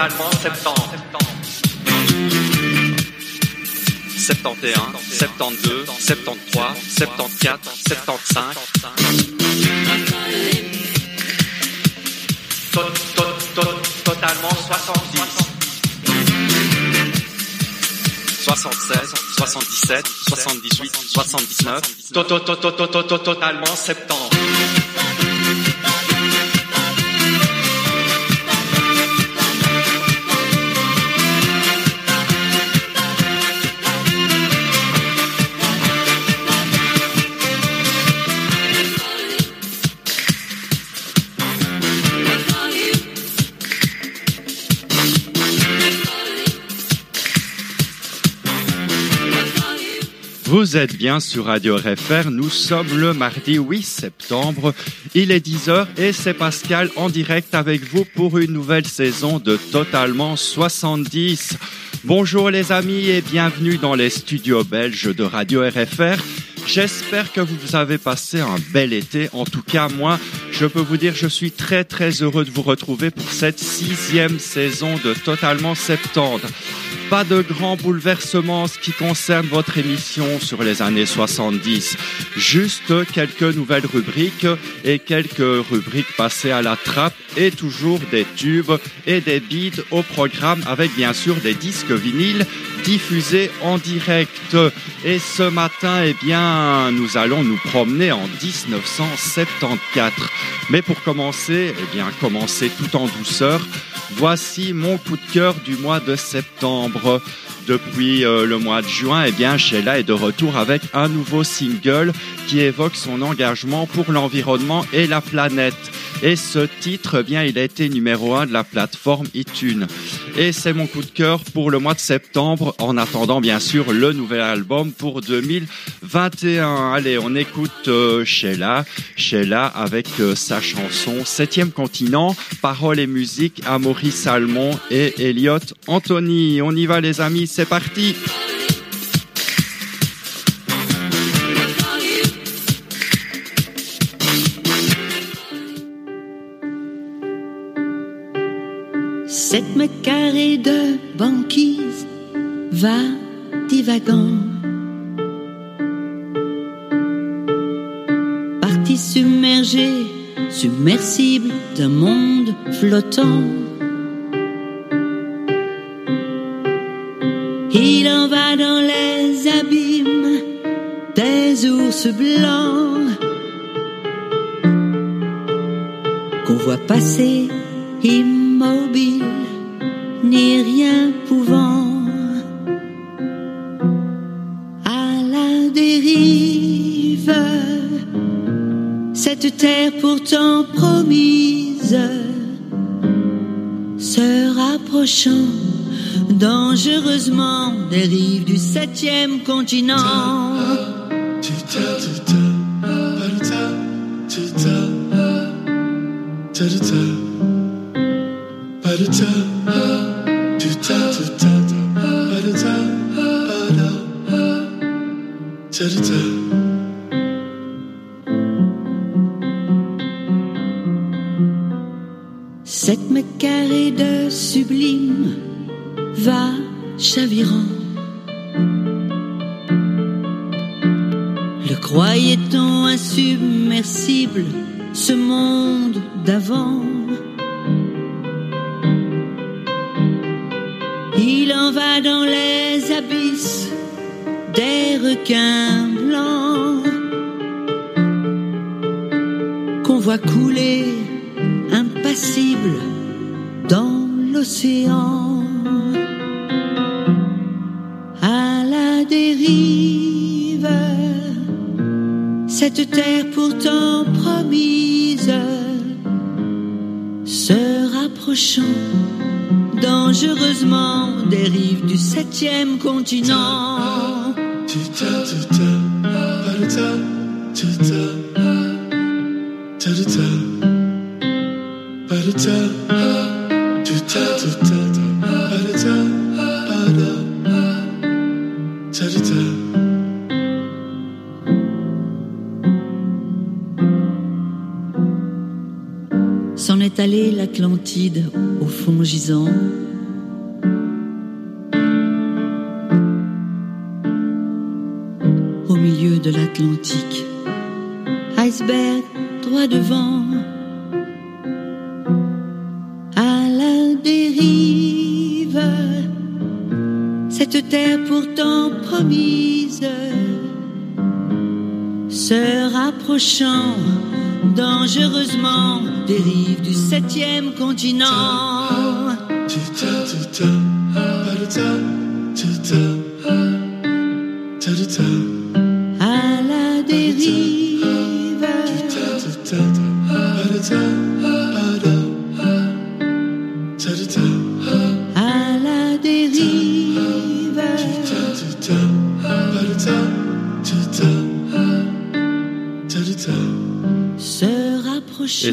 totalement septembre. 71, 72, 73, 74, 75. Totalement 70. 76, 77, 78, 79. Totalement septembre. Vous êtes bien sur Radio RFR, nous sommes le mardi 8 septembre, il est 10h et c'est Pascal en direct avec vous pour une nouvelle saison de Totalement 70. Bonjour les amis et bienvenue dans les studios belges de Radio RFR. J'espère que vous avez passé un bel été. En tout cas, moi, je peux vous dire, je suis très très heureux de vous retrouver pour cette sixième saison de Totalement Septembre. Pas de grands bouleversements en ce qui concerne votre émission sur les années 70. Juste quelques nouvelles rubriques et quelques rubriques passées à la trappe et toujours des tubes et des beats au programme avec bien sûr des disques vinyles diffusés en direct. Et ce matin, eh bien, nous allons nous promener en 1974. Mais pour commencer, eh bien, commencer tout en douceur Voici mon coup de cœur du mois de septembre. Depuis euh, le mois de juin, eh bien, Sheila est de retour avec un nouveau single qui évoque son engagement pour l'environnement et la planète. Et ce titre, eh bien, il a été numéro un de la plateforme iTunes. Et c'est mon coup de cœur pour le mois de septembre, en attendant bien sûr le nouvel album pour 2021. Allez, on écoute euh, Sheila, Sheila avec euh, sa chanson Septième continent, paroles et musique à Maurice Salmon et Elliot Anthony. On y va les amis, c'est parti. Sept mètres carrés de banquise va divagant. Parti submergé, submersible d'un monde flottant. Blancs qu'on voit passer immobile, ni rien pouvant à la dérive. Cette terre pourtant promise se rapprochant dangereusement des rives du septième continent. Cette terre pourtant promise se rapprochant dangereusement des rives du septième continent. S'en est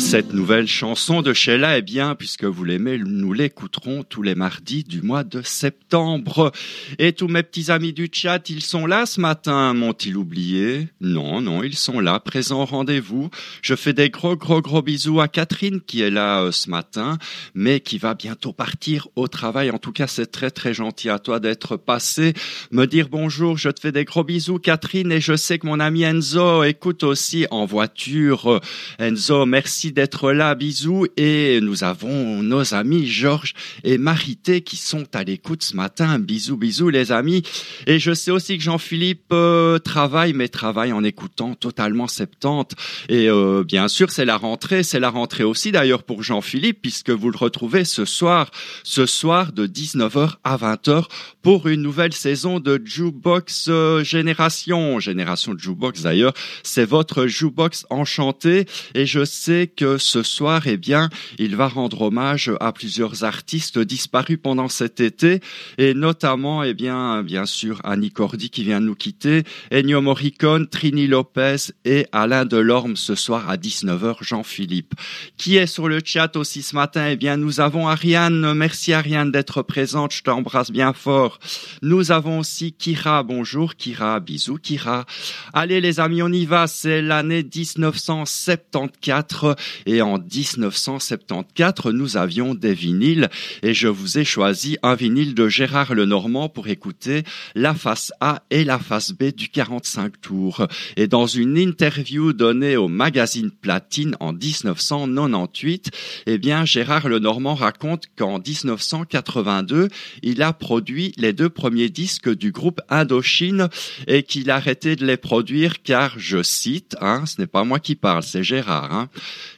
cette nouvelle chanson de Sheila, eh bien, puisque vous l'aimez, nous l'écouterons tous les mardis du mois de septembre. Et tous mes petits amis du chat, ils sont là ce matin, m'ont-ils oublié? Non, non, ils sont là, présents au rendez-vous. Je fais des gros, gros, gros bisous à Catherine qui est là euh, ce matin, mais qui va bientôt partir au travail. En tout cas, c'est très, très gentil à toi d'être passé, me dire bonjour. Je te fais des gros bisous, Catherine, et je sais que mon ami Enzo écoute aussi en voiture. Enzo, merci d'être là, bisous. Et nous avons nos amis Georges et Marité qui sont à l'écoute ce matin. Bisous, bisous les amis. Et je sais aussi que Jean-Philippe euh, travaille, mais travaille en écoutant totalement 70. Et euh, bien sûr, c'est la rentrée. C'est la rentrée aussi d'ailleurs pour Jean-Philippe, puisque vous le retrouvez ce soir, ce soir de 19h à 20h pour une nouvelle saison de Jukebox euh, Génération. Génération Jukebox d'ailleurs, c'est votre Jukebox enchanté. Et je sais que ce soir, eh bien, il va rendre hommage à plusieurs artistes disparus pendant cet été, et notamment, eh bien, bien sûr, Annie Cordy qui vient nous quitter, Ennio Morricone, Trini Lopez et Alain Delorme ce soir à 19h, Jean-Philippe. Qui est sur le chat aussi ce matin? Eh bien, nous avons Ariane. Merci Ariane d'être présente. Je t'embrasse bien fort. Nous avons aussi Kira. Bonjour Kira. Bisous Kira. Allez les amis, on y va. C'est l'année 1974 et en 1974, nous avions des vinyles et je vous ai choisi un vinyle de Gérard Lenormand pour écouter la face A et la face B du 45 tours. Et dans une interview donnée au magazine Platine en 1998, eh bien, Gérard Lenormand raconte qu'en 1982, il a produit les deux premiers disques du groupe Indochine et qu'il a arrêté de les produire car, je cite, hein, ce n'est pas moi qui parle, c'est Gérard, hein,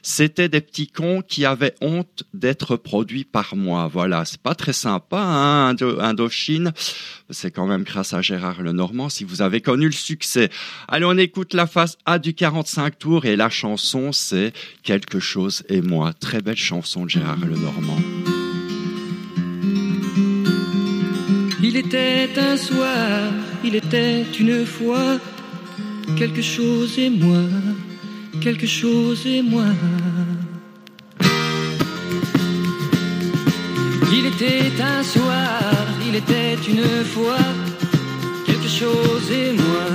c'était des petits cons qui avaient honte d'être produits par moi. Voilà, c'est pas très sympa, hein, Indo- Indochine. C'est quand même grâce à Gérard Lenormand si vous avez connu le succès. Allez, on écoute la face A du 45 tours et la chanson c'est Quelque chose et moi. Très belle chanson de Gérard Lenormand. Il était un soir, il était une fois, quelque chose et moi, quelque chose et moi. Il était un soir, il était une fois, quelque chose et moi,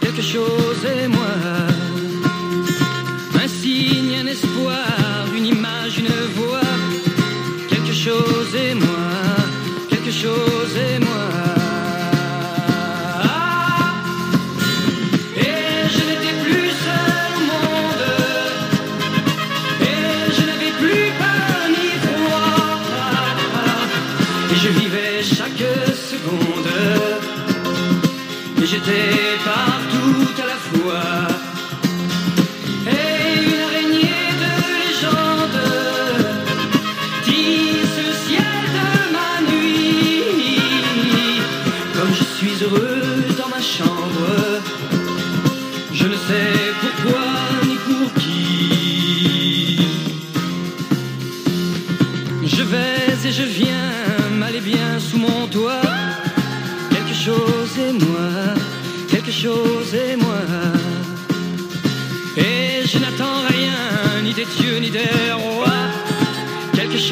quelque chose et moi. Un signe, un espoir, et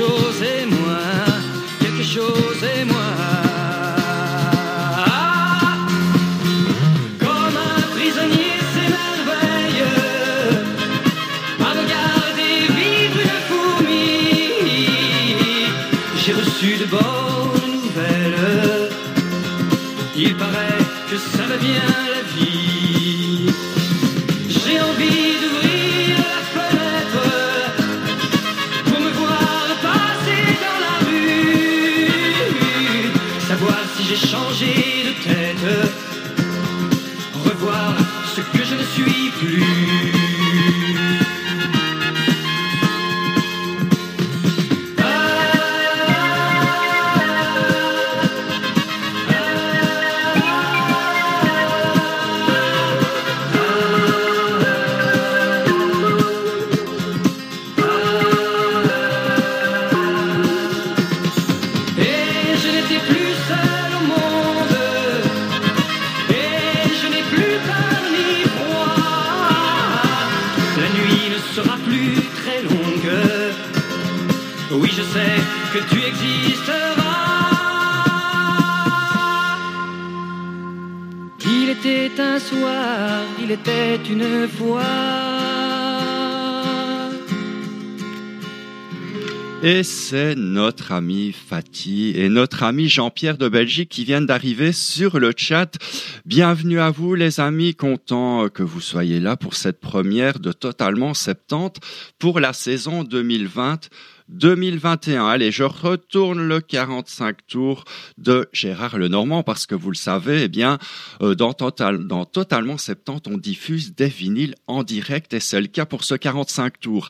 chose et moi, quelque chose et moi. Comme un prisonnier s'émerveille à regarder vivre une fourmi. J'ai reçu de bonnes nouvelles. Il paraît que ça va bien notre ami Fatih et notre ami Jean-Pierre de Belgique qui viennent d'arriver sur le chat. Bienvenue à vous les amis, content que vous soyez là pour cette première de Totalement 70 pour la saison 2020. 2021. Allez, je retourne le 45 tours de Gérard Lenormand parce que vous le savez, eh bien, euh, dans, Total, dans Totalement 70, on diffuse des vinyles en direct et c'est le cas pour ce 45 tours.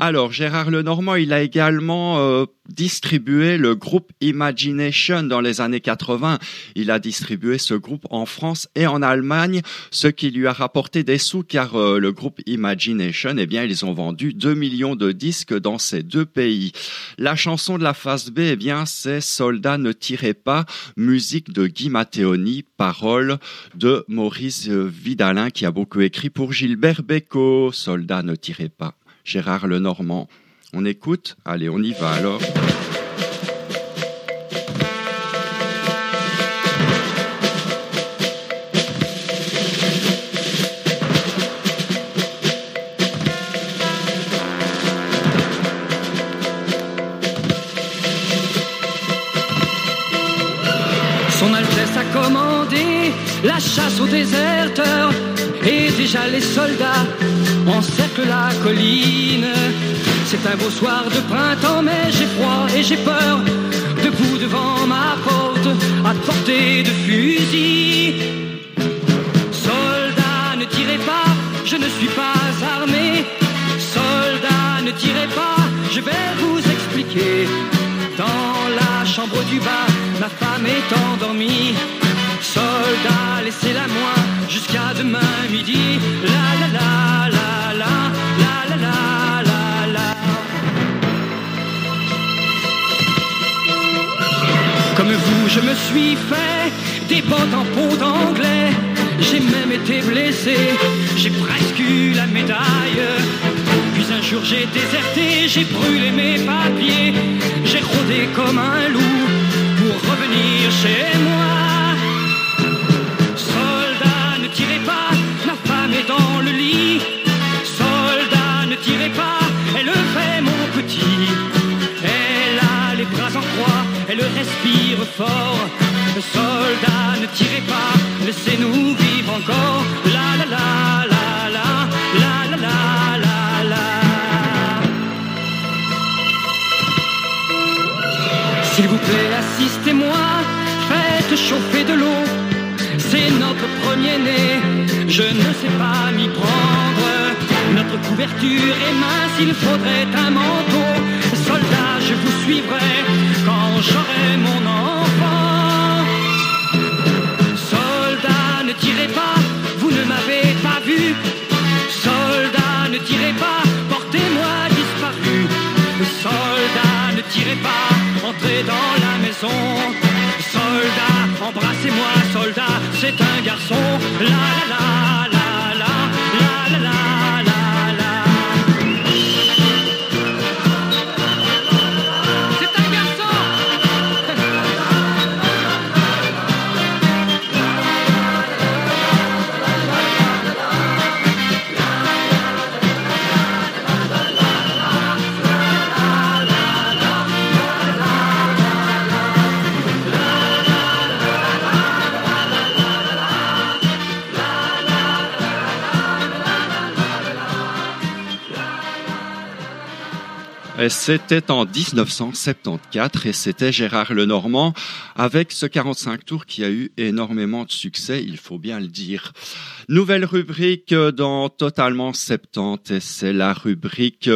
Alors, Gérard Lenormand, il a également euh, distribué le groupe Imagination dans les années 80. Il a distribué ce groupe en France et en Allemagne, ce qui lui a rapporté des sous car euh, le groupe Imagination, eh bien, ils ont vendu 2 millions de disques dans ces deux pays. La chanson de la phase B, eh bien, c'est Soldat ne tirez pas, musique de Guy Matteoni, parole de Maurice Vidalin qui a beaucoup écrit pour Gilbert Bécaud. Soldat ne tirez pas. Gérard Lenormand. On écoute Allez, on y va alors. Son Altesse a commandé la chasse aux déserteurs les soldats encerclent la colline. C'est un beau soir de printemps, mais j'ai froid et j'ai peur. Debout devant ma porte, à portée de fusil. Soldats, ne tirez pas, je ne suis pas armé. Soldats, ne tirez pas, je vais vous expliquer. Dans la chambre du bas, ma femme est endormie. Soldats, laissez-la moi jusqu'à demain midi. La la la la la la la la la la. Comme vous, je me suis fait des bottes en peau d'anglais. J'ai même été blessé, j'ai presque eu la médaille. Puis un jour j'ai déserté, j'ai brûlé mes papiers. J'ai rôdé comme un loup pour revenir chez moi. Le lit. Soldats, ne tirez pas, elle fait mon petit. Elle a les bras en croix, elle respire fort. Soldats, ne tirez pas, laissez-nous vivre encore. La la la la la, la la la la la. S'il vous plaît, assistez-moi, faites chauffer premier-né, je ne sais pas m'y prendre. Notre couverture est mince, il faudrait un manteau. Soldat, je vous suivrai quand j'aurai mon enfant. Soldat, ne tirez pas, vous ne m'avez pas vu. Soldat, ne tirez pas, portez-moi disparu. Soldat, ne tirez pas, entrez dans la maison. Soldat, embrassez-moi, soldat, c'est un garçon. La la la la C'était en 1974 et c'était Gérard Lenormand avec ce 45 tours qui a eu énormément de succès, il faut bien le dire. Nouvelle rubrique dans Totalement 70 et c'est la rubrique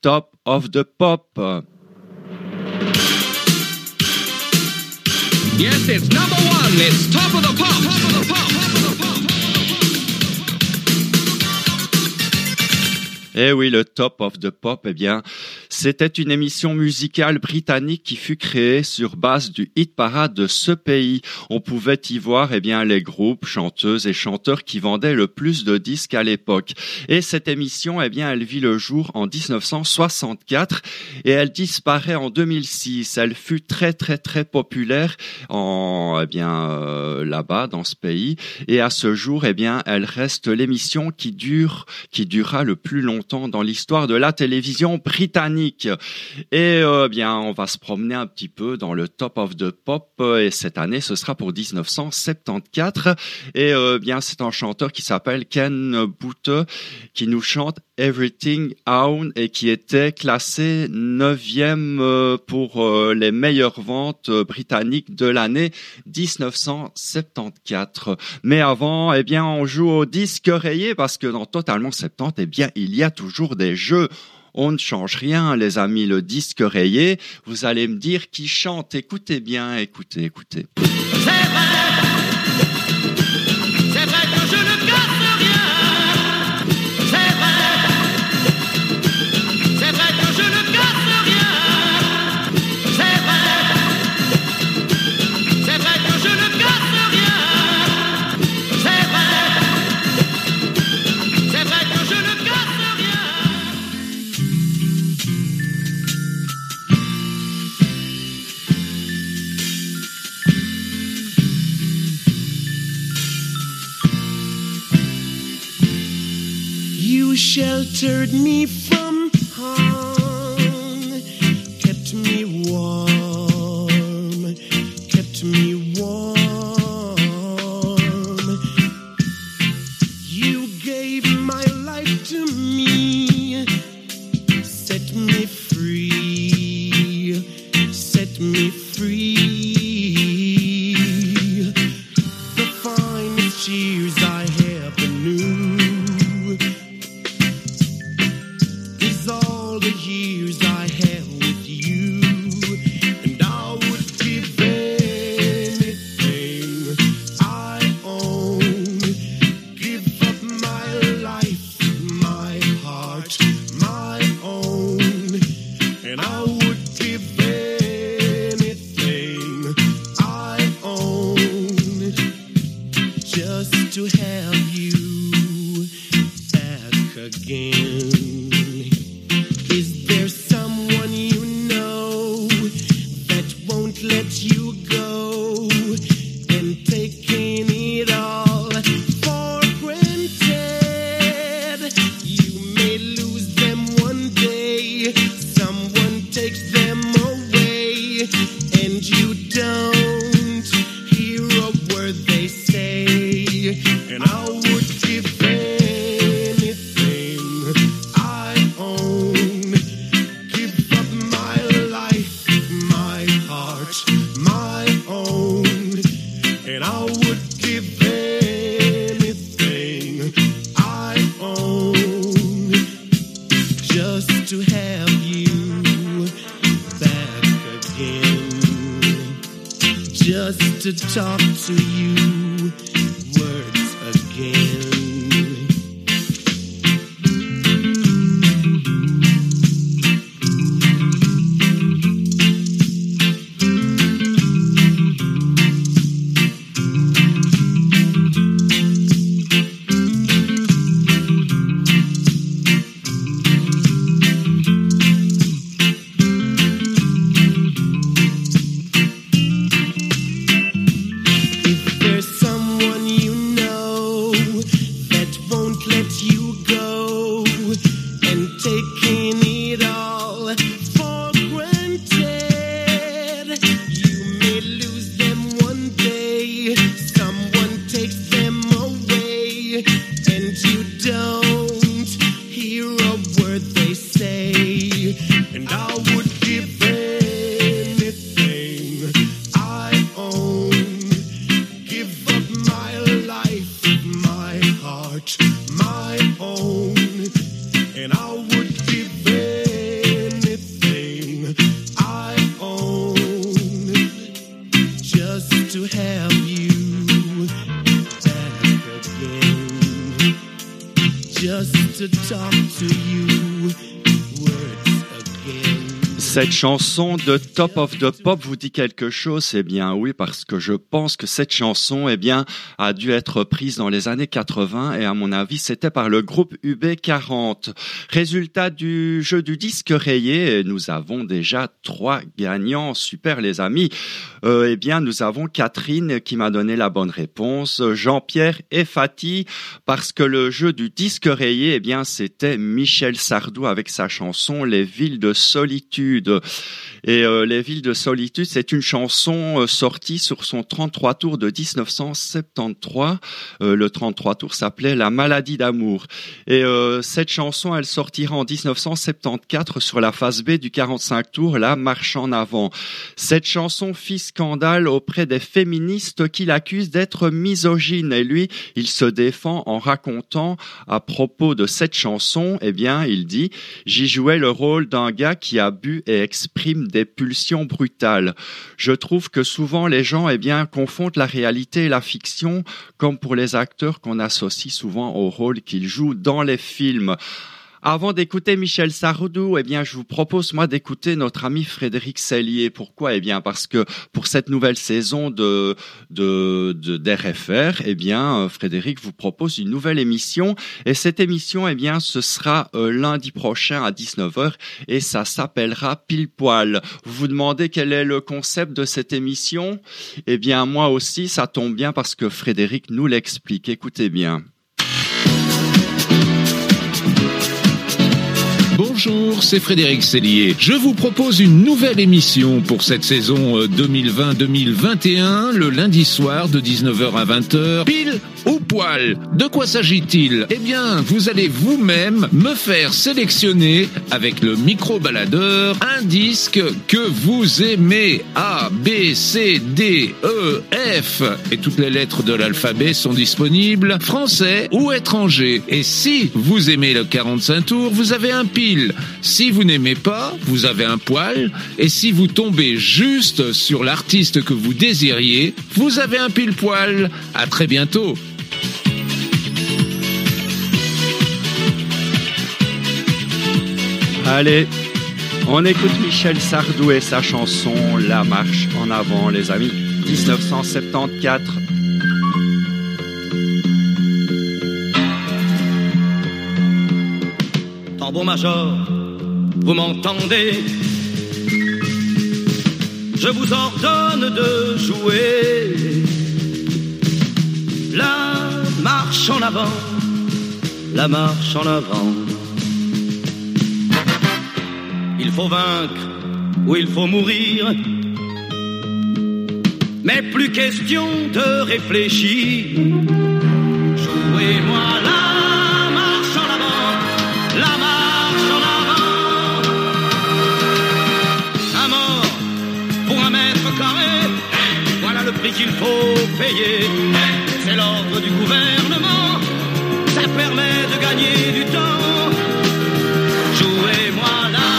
Top of the Pop. Yes, it's number one. It's top of the pop. Top of the pop. Top of the pop. Eh oui, le Top of the Pop, eh bien, c'était une émission musicale britannique qui fut créée sur base du hit parade de ce pays. On pouvait y voir, eh bien, les groupes, chanteuses et chanteurs qui vendaient le plus de disques à l'époque. Et cette émission, eh bien, elle vit le jour en 1964 et elle disparaît en 2006. Elle fut très, très, très populaire en, eh bien, euh, là-bas, dans ce pays. Et à ce jour, eh bien, elle reste l'émission qui dure, qui durera le plus longtemps dans l'histoire de la télévision britannique. Et euh, bien, on va se promener un petit peu dans le top of the pop. Et cette année, ce sera pour 1974. Et euh, bien, c'est un chanteur qui s'appelle Ken Boute qui nous chante Everything Own et qui était classé neuvième euh, pour euh, les meilleures ventes euh, britanniques de l'année 1974. Mais avant, eh bien, on joue au disque rayé parce que dans Totalement 70, eh bien, il y a toujours des jeux. On ne change rien, les amis, le disque rayé. Vous allez me dire qui chante. Écoutez bien, écoutez, écoutez. Sheltered me from harm, kept me warm, kept me warm. You gave my life to me, set me free, set me free. Chanson de Top of the Pop vous dit quelque chose? Eh bien oui, parce que je pense que cette chanson eh bien, a dû être prise dans les années 80 et à mon avis c'était par le groupe UB40. Résultat du jeu du disque rayé, nous avons déjà trois gagnants. Super les amis. Euh, eh bien nous avons Catherine qui m'a donné la bonne réponse, Jean-Pierre et Fatih parce que le jeu du disque rayé eh bien c'était Michel Sardou avec sa chanson Les villes de solitude. Et euh, Les villes de solitude, c'est une chanson euh, sortie sur son 33 tours de 1973. Euh, le 33 tours s'appelait La maladie d'amour. Et cette chanson, elle sortira en 1974 sur la phase B du 45 tours, La marche en avant. Cette chanson fit scandale auprès des féministes qui l'accusent d'être misogyne. Et lui, il se défend en racontant à propos de cette chanson, eh bien, il dit, j'y jouais le rôle d'un gars qui a bu et exprime des pulsions brutales. Je trouve que souvent les gens, eh bien, confondent la réalité et la fiction, comme pour les acteurs qu'on associe souvent au rôle qu'ils jouent dans les films. Avant d'écouter Michel Sardou, eh bien, je vous propose moi d'écouter notre ami Frédéric Sellier. Pourquoi? Eh bien, parce que pour cette nouvelle saison de de d'RFR, eh bien, euh, Frédéric vous propose une nouvelle émission. Et cette émission, eh bien, ce sera euh, lundi prochain à 19h et ça s'appellera Pile Poil. Vous vous demandez quel est le concept de cette émission? Eh bien, moi aussi, ça tombe bien parce que Frédéric nous l'explique. Écoutez bien. Bonjour, c'est Frédéric Sellier. Je vous propose une nouvelle émission pour cette saison euh, 2020-2021, le lundi soir de 19h à 20h, pile ou poil. De quoi s'agit-il? Eh bien, vous allez vous-même me faire sélectionner avec le micro-baladeur un disque que vous aimez. A, B, C, D, E, F. Et toutes les lettres de l'alphabet sont disponibles, français ou étranger. Et si vous aimez le 45 tours, vous avez un pile. Si vous n'aimez pas, vous avez un poil. Et si vous tombez juste sur l'artiste que vous désiriez, vous avez un pile poil. À très bientôt. Allez, on écoute Michel Sardou et sa chanson La marche en avant, les amis. 1974. Major, vous m'entendez? Je vous ordonne de jouer la marche en avant, la marche en avant. Il faut vaincre ou il faut mourir, mais plus question de réfléchir. Jouez-moi prix qu'il faut payer. C'est l'ordre du gouvernement, ça permet de gagner du temps. Jouez-moi la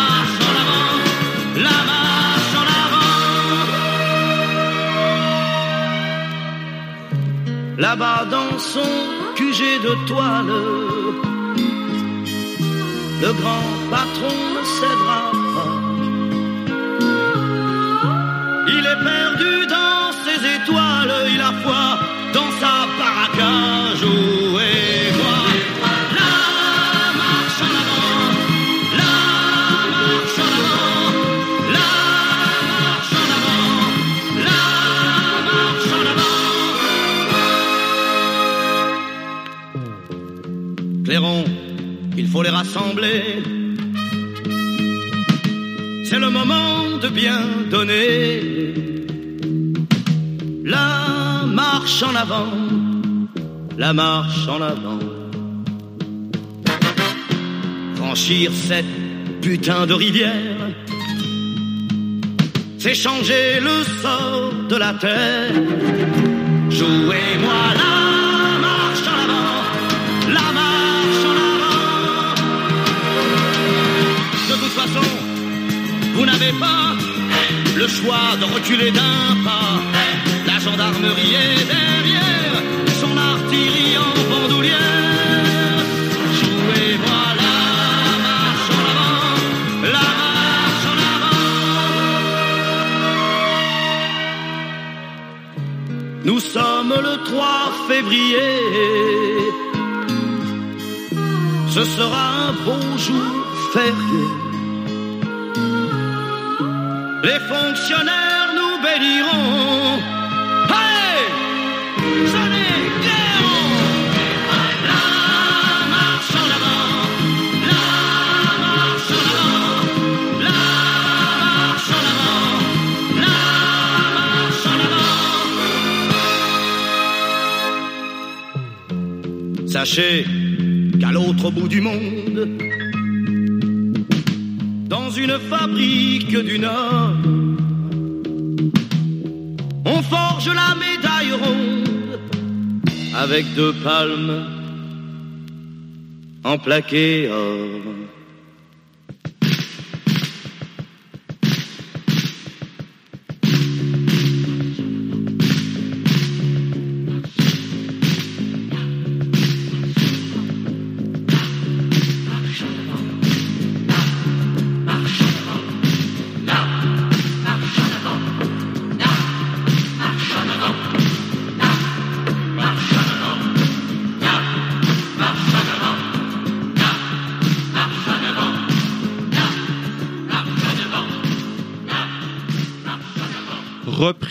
marche en avant, la marche en avant. Là-bas dans son QG de toile, le grand patron cédera C'est le moment de bien donner. La marche en avant, la marche en avant. Franchir cette putain de rivière, c'est changer le sort de la terre. Jouez-moi la pas le choix de reculer d'un pas. La gendarmerie est derrière, son artillerie en bandoulière. Jouez-moi la marche en avant, la marche en avant. Nous sommes le 3 février. Ce sera un beau jour férié en avant, la marche en avant, la marche en avant. Sachez qu'à l'autre bout du monde, dans une fabrique du Nord, forge la médaille ronde avec deux palmes en plaqué or.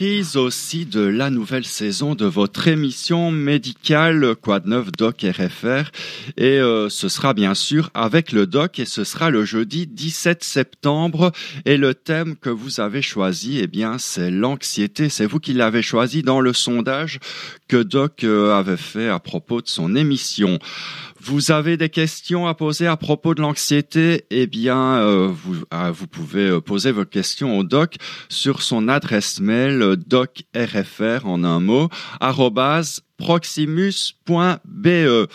Aussi de la nouvelle saison de votre émission médicale de neuf Doc RFR et euh, ce sera bien sûr avec le Doc et ce sera le jeudi 17 septembre. Et le thème que vous avez choisi eh bien c'est l'anxiété. C'est vous qui l'avez choisi dans le sondage que Doc euh, avait fait à propos de son émission. Vous avez des questions à poser à propos de l'anxiété? Eh bien, euh, vous, ah, vous pouvez euh, poser vos questions au doc sur son adresse mail euh, docrfr en un mot arrobase proximus.be.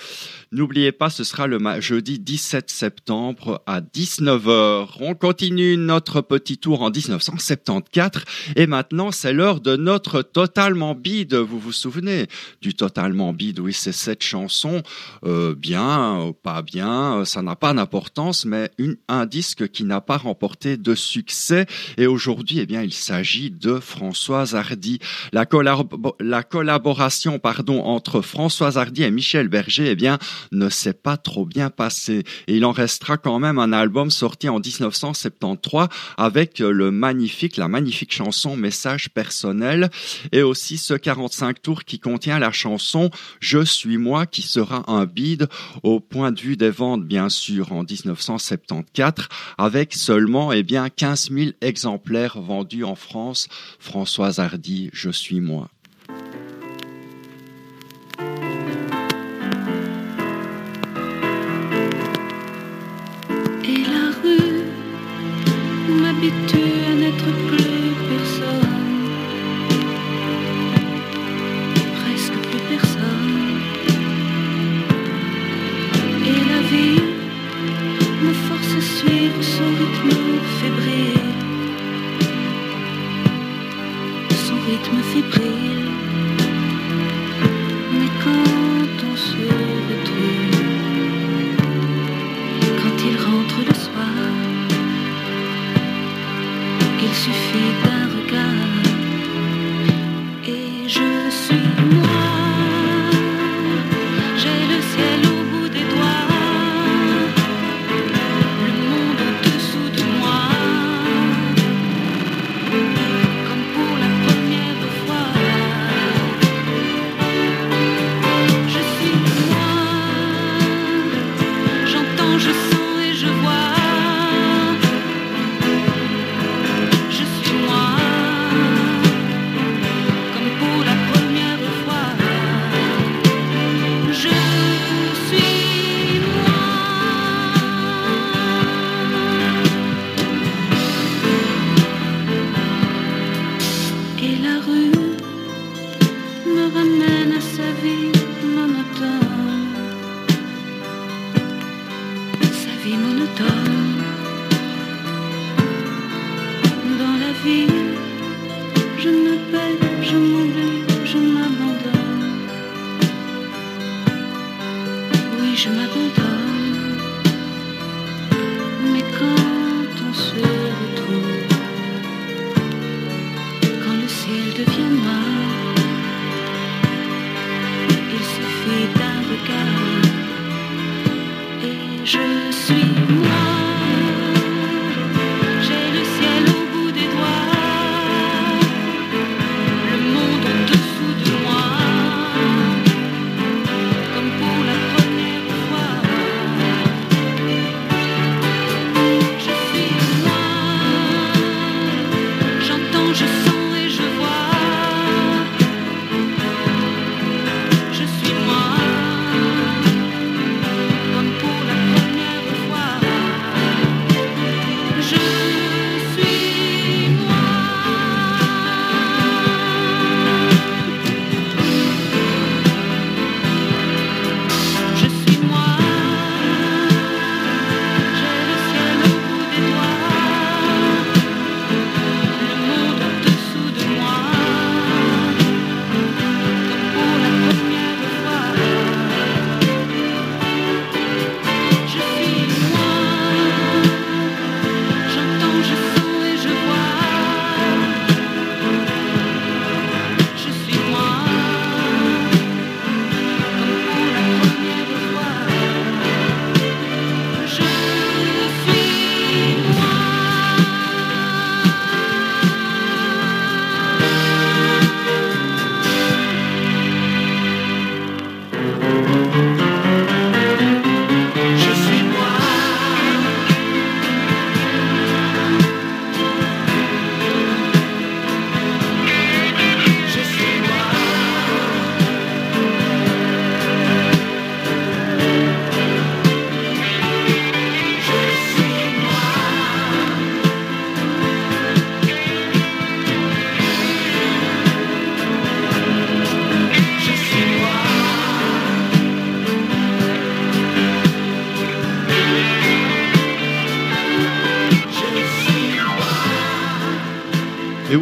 N'oubliez pas, ce sera le jeudi 17 septembre à 19h. On continue notre petit tour en 1974 et maintenant c'est l'heure de notre Totalement Bide. Vous vous souvenez du Totalement Bide Oui, c'est cette chanson, euh, bien, pas bien, ça n'a pas d'importance, mais une, un disque qui n'a pas remporté de succès. Et aujourd'hui, eh bien, il s'agit de Françoise Hardy. La, la collaboration, pardon, entre Françoise Hardy et Michel Berger, eh bien, ne s'est pas trop bien passé. Et il en restera quand même un album sorti en 1973 avec le magnifique, la magnifique chanson Message personnel et aussi ce 45 tours qui contient la chanson Je suis moi qui sera un bide au point de vue des ventes, bien sûr, en 1974 avec seulement, eh bien, 15 000 exemplaires vendus en France. Françoise Hardy, Je suis moi. M'habitue à n'être plus personne, presque plus personne. Et la vie me force à suivre son rythme fébrile, suffit d'un regard. Et je Et la rue me ramène à sa vie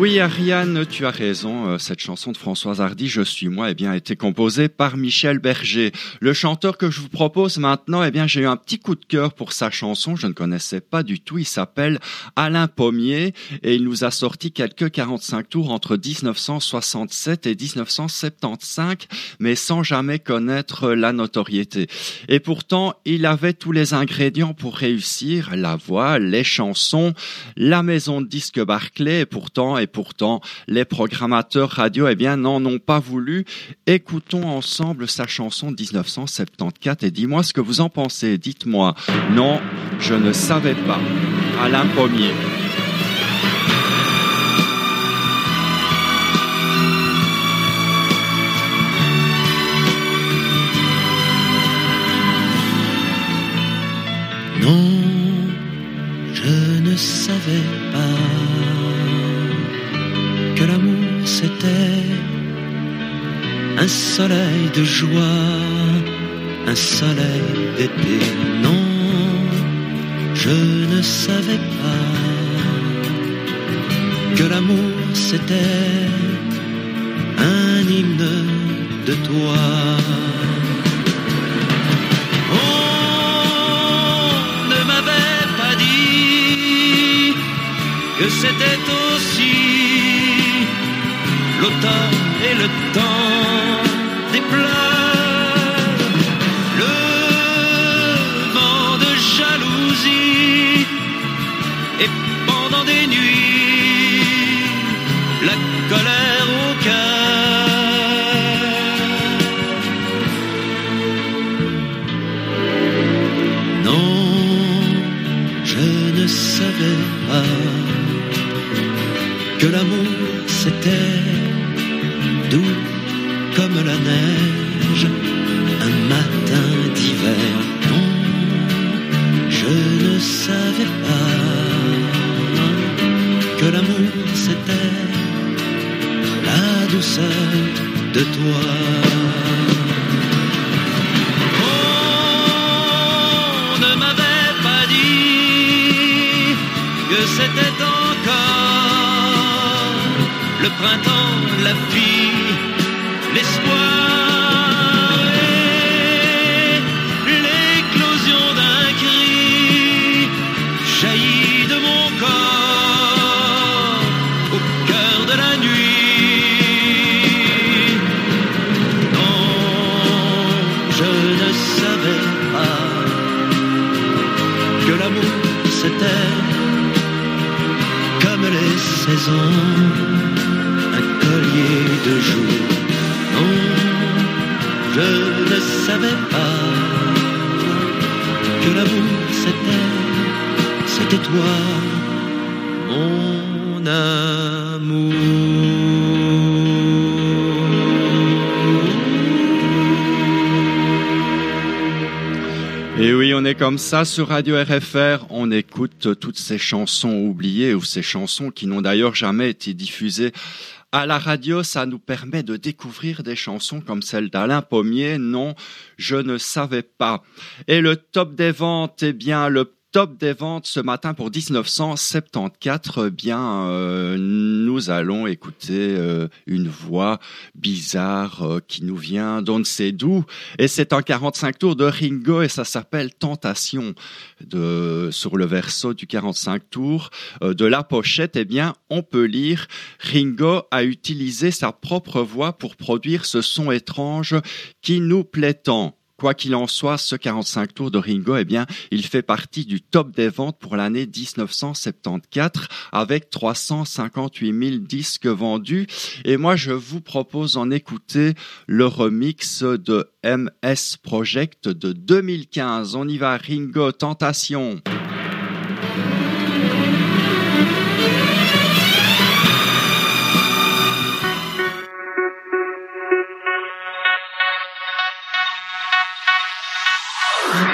oui, Ariane, tu as raison. euh, Cette chanson de Françoise Hardy, Je suis moi, eh bien, a été composée par Michel Berger. Le chanteur que je vous propose maintenant, eh bien, j'ai eu un petit coup de cœur pour sa chanson. Je ne connaissais pas du tout. Il s'appelle Alain Pommier et il nous a sorti quelques 45 tours entre 1967 et 1975, mais sans jamais connaître la notoriété. Et pourtant, il avait tous les ingrédients pour réussir. La voix, les chansons, la maison de disques Barclay et pourtant pourtant les programmateurs radio eh bien n'en ont pas voulu. Écoutons ensemble sa chanson de 1974 et dis-moi ce que vous en pensez. Dites-moi. Non, je ne savais pas. Alain Pommier. Un soleil de joie, un soleil d'été. Non, je ne savais pas que l'amour c'était un hymne de toi. On ne m'avait pas dit que c'était aussi l'automne le temps des pleurs, le vent de jalousie et pendant des nuits la colère au cœur. Non, je ne savais pas que l'amour c'était comme la neige un matin d'hiver. Non, je ne savais pas que l'amour c'était la douceur de toi. On ne m'avait pas dit que c'était encore le printemps, la fille, comme les saisons, un collier de jour. Je ne savais pas que l'amour c'était, c'était toi, mon amour. Et oui, on est comme ça sur Radio RFR. On écoute toutes ces chansons oubliées ou ces chansons qui n'ont d'ailleurs jamais été diffusées à la radio, ça nous permet de découvrir des chansons comme celle d'Alain Pommier. Non, je ne savais pas. Et le top des ventes, eh bien, le top des ventes ce matin pour 1974, eh bien, euh, nous allons écouter euh, une voix bizarre euh, qui nous vient d'on ne sait d'où. Et c'est un 45 tours de Ringo et ça s'appelle Tentation. De, sur le verso du 45 tours de la pochette, eh bien, on peut lire Ringo a utilisé sa propre voix pour produire ce son étrange qui nous plaît tant. Quoi qu'il en soit, ce 45 tours de Ringo, eh bien, il fait partie du top des ventes pour l'année 1974 avec 358 000 disques vendus. Et moi, je vous propose d'en écouter le remix de MS Project de 2015. On y va, Ringo, Tentation.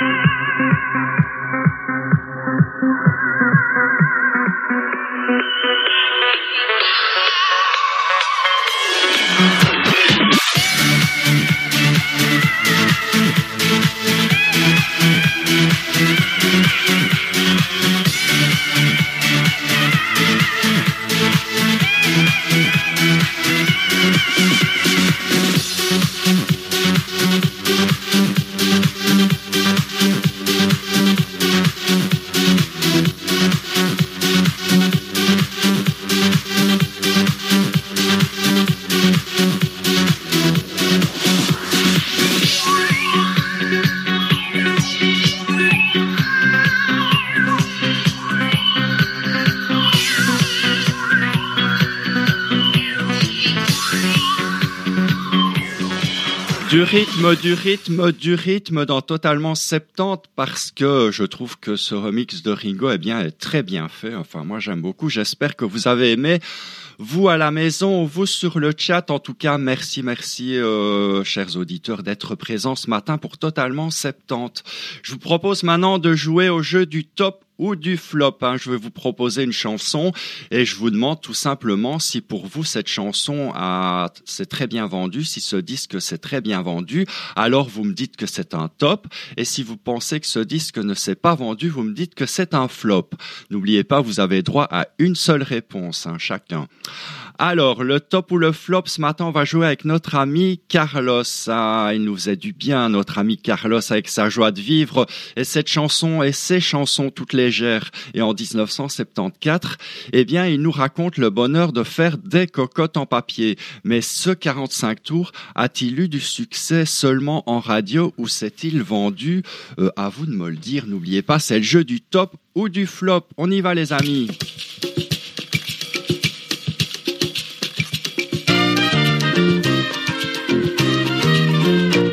Yeah. Du rythme, du rythme dans Totalement 70 parce que je trouve que ce remix de Ringo eh bien, est très bien fait. Enfin, moi, j'aime beaucoup. J'espère que vous avez aimé. Vous à la maison, vous sur le chat, en tout cas, merci, merci, euh, chers auditeurs, d'être présents ce matin pour Totalement 70. Je vous propose maintenant de jouer au jeu du top ou du flop. Hein. Je vais vous proposer une chanson et je vous demande tout simplement si pour vous cette chanson a c'est très bien vendu, si ce disque c'est très bien vendu, alors vous me dites que c'est un top et si vous pensez que ce disque ne s'est pas vendu, vous me dites que c'est un flop. N'oubliez pas, vous avez droit à une seule réponse hein, chacun. Alors, le top ou le flop, ce matin, on va jouer avec notre ami Carlos. Ah, il nous faisait du bien, notre ami Carlos, avec sa joie de vivre. Et cette chanson et ces chansons toutes légères. Et en 1974, eh bien, il nous raconte le bonheur de faire des cocottes en papier. Mais ce 45 tours a-t-il eu du succès seulement en radio ou s'est-il vendu? Euh, À vous de me le dire. N'oubliez pas, c'est le jeu du top ou du flop. On y va, les amis.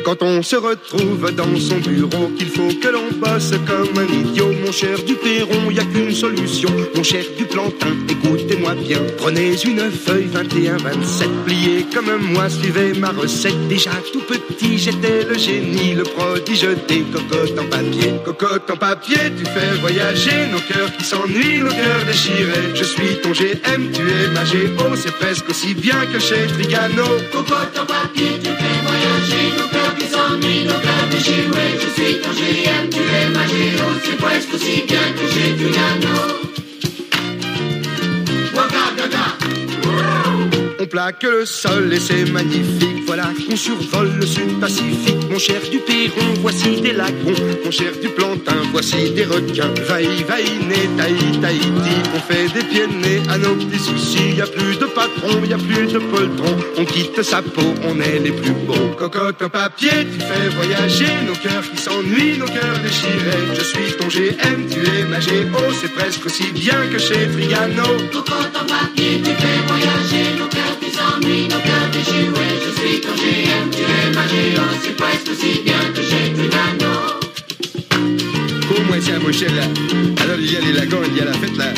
Quand on se retrouve dans son bureau, qu'il faut que l'on bosse comme un idiot, mon cher Duperron, y a qu'une solution. Mon cher Duplantin, écoutez-moi bien. Prenez une feuille 21-27, pliée comme moi, suivez ma recette. Déjà tout petit, j'étais le génie, le prodige des cocottes en papier. Cocotte en papier, tu fais voyager nos cœurs qui s'ennuient, nos cœurs déchirés. Je suis ton GM, tu es ma GO, c'est presque aussi bien que chez Trigano. Cocotte en papier, tu fais voyager nos cœurs qui s'ennuient, nos cœurs déchirés. Je suis ton GM, tu es ma GO, c'est presque aussi bien que chez Trigano. Waka gaga. On plaque le sol et c'est magnifique. Voilà qu'on survole le sud Pacifique. Mon cher du Perron, voici des lagons. Mon cher du Plantin, voici des requins. Vaï, vaïné, taï, Tahiti. On fait des pieds de nez à nos petits soucis. Y a plus de patron, y a plus de poltron. On quitte sa peau, on est les plus beaux. Cocotte en papier, tu fais voyager nos cœurs qui s'ennuient, nos cœurs déchirés. Je suis ton GM, tu es ma GO. C'est presque aussi bien que chez Trigano. Cocotte en papier, tu fais voyager nos cœurs qui s'ennuient, nos cœurs déchirés. Je suis GM, tu c'est presque aussi bien que. Comment ça, mon cher, Alors, il y a les lagons, il y a la fête, là.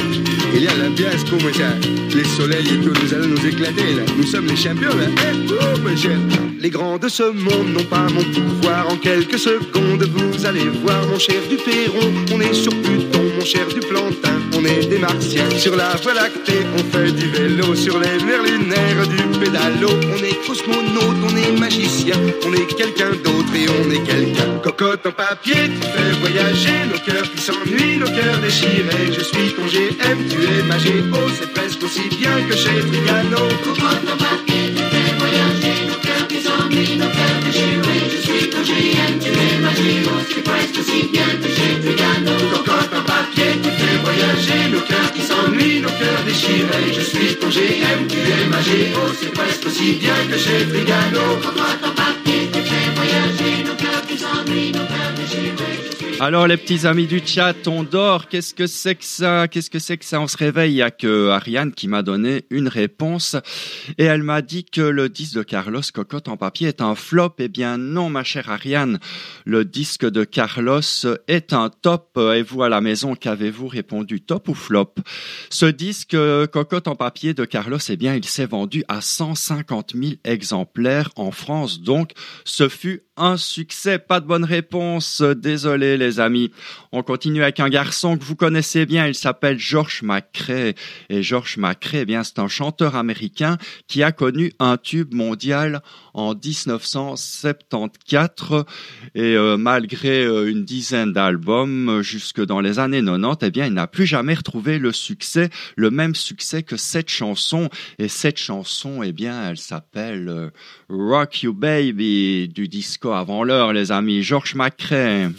Il y a l'ambiance, comment ça Les soleils et tout, nous allons nous éclater, là. Nous sommes les champions, là. Oh, mon cher Les grands de ce monde n'ont pas mon pouvoir. En quelques secondes, vous allez voir, mon cher du Perron. On est sur Pluton, cher du Plantin. On est des martiens. Sur la voie lactée, on fait du vélo. Sur les mers lunaires, du pédalo. On est cosmonaute, on est magicien. On est quelqu'un d'autre et on est quelqu'un. Cocotte en papier, tu fais voyager nos cœurs qui s'ennuient, nos cœurs déchirés. Je suis ton GM, tu es ma GO. C'est presque aussi bien que chez Trigano. Cocotte en papier, tu fais voyager nos cœurs qui s'ennuient, nos cœurs déchirés. Ton GM, tu bien en papier, tu fais voyager nos cœurs qui s'ennuient, nos déchirés. Je suis ton GM, tu es ma. C'est presque aussi bien que papier, tu fais voyager nos cœurs qui s'ennuient, nos cœurs déchirés. Alors les petits amis du chat, on dort. Qu'est-ce que c'est que ça? Qu'est-ce que c'est que ça? On se réveille. Il y a que Ariane qui m'a donné une réponse et elle m'a dit que le disque de Carlos Cocotte en papier est un flop. Eh bien non, ma chère Ariane, le disque de Carlos est un top. Et vous à la maison, qu'avez-vous répondu? Top ou flop? Ce disque euh, Cocotte en papier de Carlos, eh bien il s'est vendu à 150 000 exemplaires en France. Donc ce fut un succès. Pas de bonne réponse. Désolé, les amis. On continue avec un garçon que vous connaissez bien. Il s'appelle George McCrae. Et George McCrae, eh bien, c'est un chanteur américain qui a connu un tube mondial en 1974. Et euh, malgré euh, une dizaine d'albums euh, jusque dans les années 90, eh bien, il n'a plus jamais retrouvé le succès, le même succès que cette chanson. Et cette chanson, eh bien, elle s'appelle Rock You Baby du avant l'heure, les amis. George McCrae.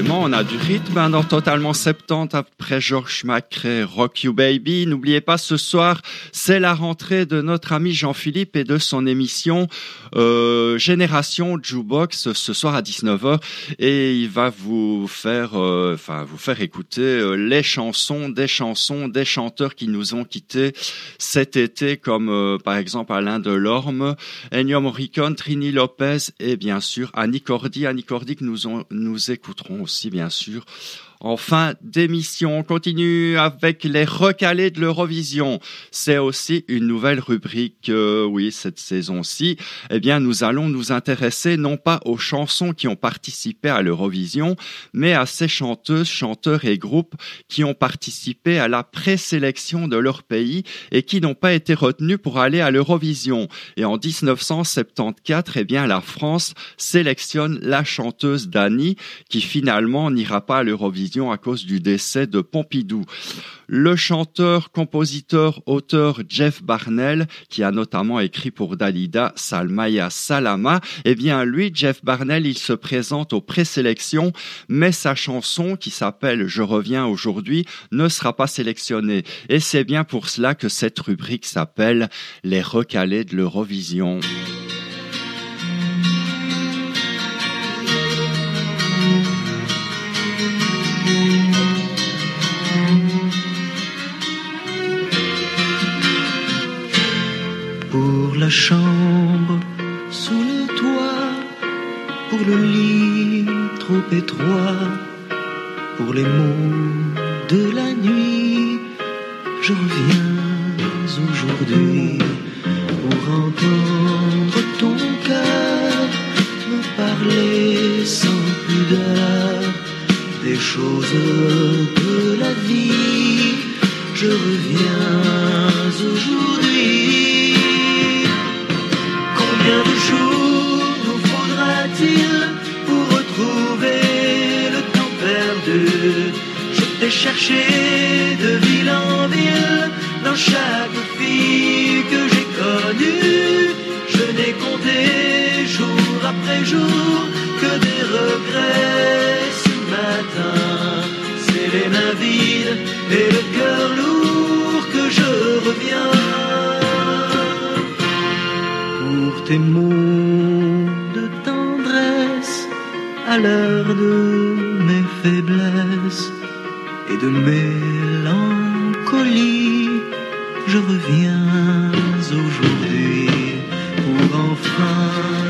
On a du rythme hein, dans Totalement 70 après George Macrae, Rock You Baby. N'oubliez pas, ce soir, c'est la rentrée de notre ami Jean-Philippe et de son émission euh, Génération Jukebox ce soir à 19h et il va vous faire, euh, enfin, vous faire écouter euh, les chansons, des chansons, des chanteurs qui nous ont quittés cet été, comme euh, par exemple Alain Delorme, Ennio Morricone, Trini Lopez et bien sûr Annie Cordy. Annie Cordy que nous, nous écouterons aussi bien sûr en fin d'émission. On continue avec les recalés de l'Eurovision. C'est aussi une nouvelle rubrique, euh, oui, cette saison-ci. Eh bien, nous allons nous intéresser non pas aux chansons qui ont participé à l'Eurovision, mais à ces chanteuses, chanteurs et groupes qui ont participé à la présélection de leur pays et qui n'ont pas été retenus pour aller à l'Eurovision. Et en 1974, eh bien, la France sélectionne la chanteuse Dani qui finalement n'ira pas à l'Eurovision à cause du décès de Pompidou. Le chanteur, compositeur, auteur Jeff Barnell, qui a notamment écrit pour Dalida Salmaya Salama, eh bien lui, Jeff Barnell, il se présente aux présélections, mais sa chanson, qui s'appelle Je reviens aujourd'hui, ne sera pas sélectionnée. Et c'est bien pour cela que cette rubrique s'appelle Les recalés de l'Eurovision. Pour la chambre sous le toit, pour le lit trop étroit, pour les mots de la nuit, je reviens aujourd'hui pour entendre ton cœur me parler sans pudeur des choses de la vie. Je reviens de ville en ville, dans chaque fille que j'ai connue. Je n'ai compté jour après jour que des regrets ce matin. C'est les mains vides et le cœur lourd que je reviens pour tes mots de tendresse à l'heure de mes faiblesses et de mélancolie. Je reviens aujourd'hui pour enfin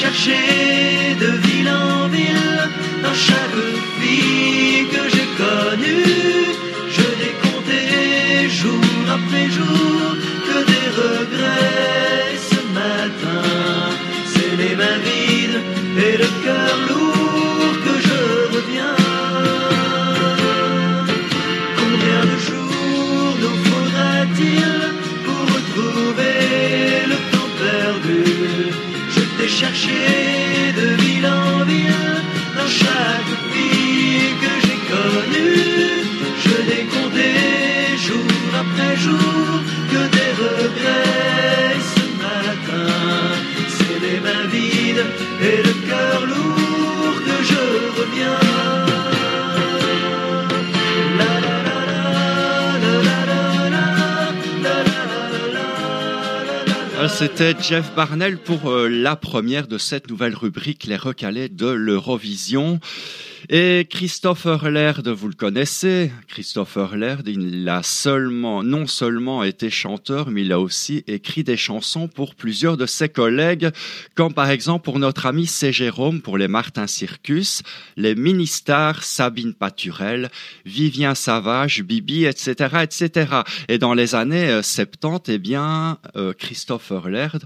Cherché de ville en ville, dans chaque fille que j'ai connue. C'était Jeff Barnell pour euh, la première de cette nouvelle rubrique, les recalés de l'Eurovision. Et Christopher Laird, vous le connaissez, Christopher Laird, il a seulement, non seulement été chanteur, mais il a aussi écrit des chansons pour plusieurs de ses collègues, comme par exemple pour notre ami C. Jérôme pour les Martin Circus, les mini-stars Sabine Paturel, Vivien Savage, Bibi, etc., etc. Et dans les années euh, 70, eh bien, euh, Christopher Laird,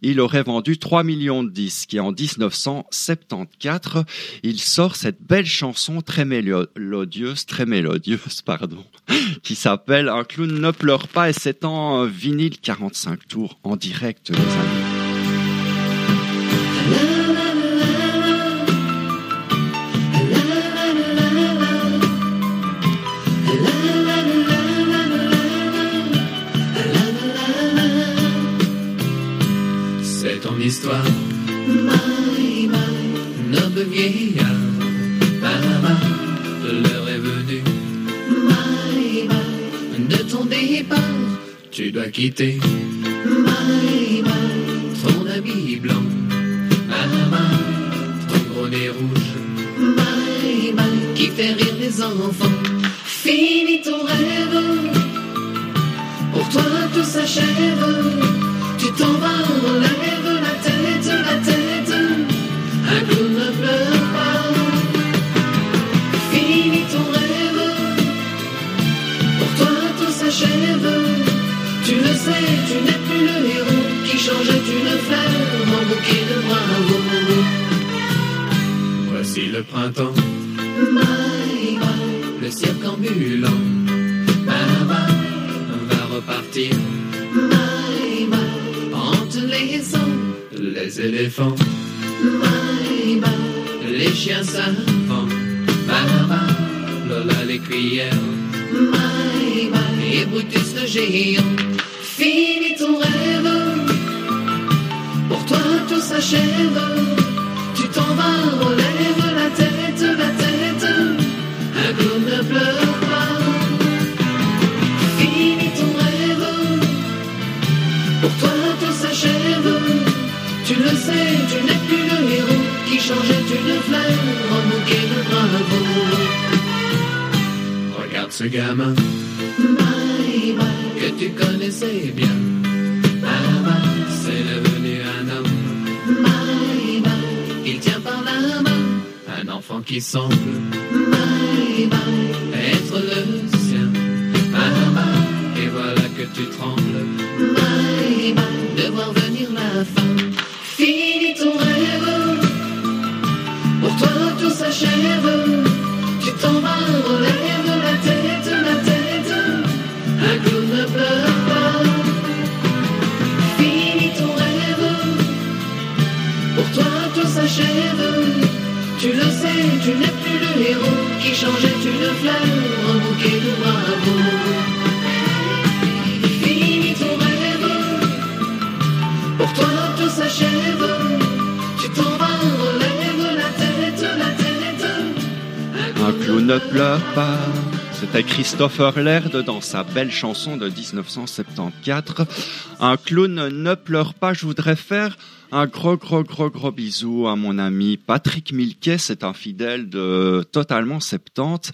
il aurait vendu 3 millions de disques et en 1974, il sort cette belle chanson très mélodieuse, très mélodieuse, pardon, qui s'appelle Un clown ne pleure pas et c'est en vinyle 45 tours en direct, les amis. C'est ton histoire, my, my, noble vieillard. De ton départ. Tu dois quitter, my, my, ton habit blanc. Ton gros nez rouge, my, my, qui fait rire les enfants. Fini ton rêve, pour toi tout s'achève. Tu t'en vas, sais, tu n'es plus le héros qui changeait une fleur en bouquet de bravo. Voici le printemps. Le cirque ambulant. Va repartir. My, my, en te laissant les éléphants. Les chiens savants. Lola les cuillères. My, my, et Brutus le géant. Tu t'en vas, relève la tête, la tête. Un clown ne pleure pas. Fini ton rêve. Pour toi tout s'achève. Tu le sais, tu n'es plus le héros qui changeait une fleur en bouquet de bravo. Regarde ce gamin. Que tu connaissais bien. Qui semble. My, my, être Fini ton rêve. Pour toi tout s'achève. Tu t'en vas, relève la tête, la tête. Un clown ne pleure pas. C'était Christopher Laird dans sa belle chanson de 1974. Un clown ne pleure pas. Je voudrais faire un gros, gros, gros, gros bisou à mon ami Patrick Milquet. C'est un fidèle de Totalement 70.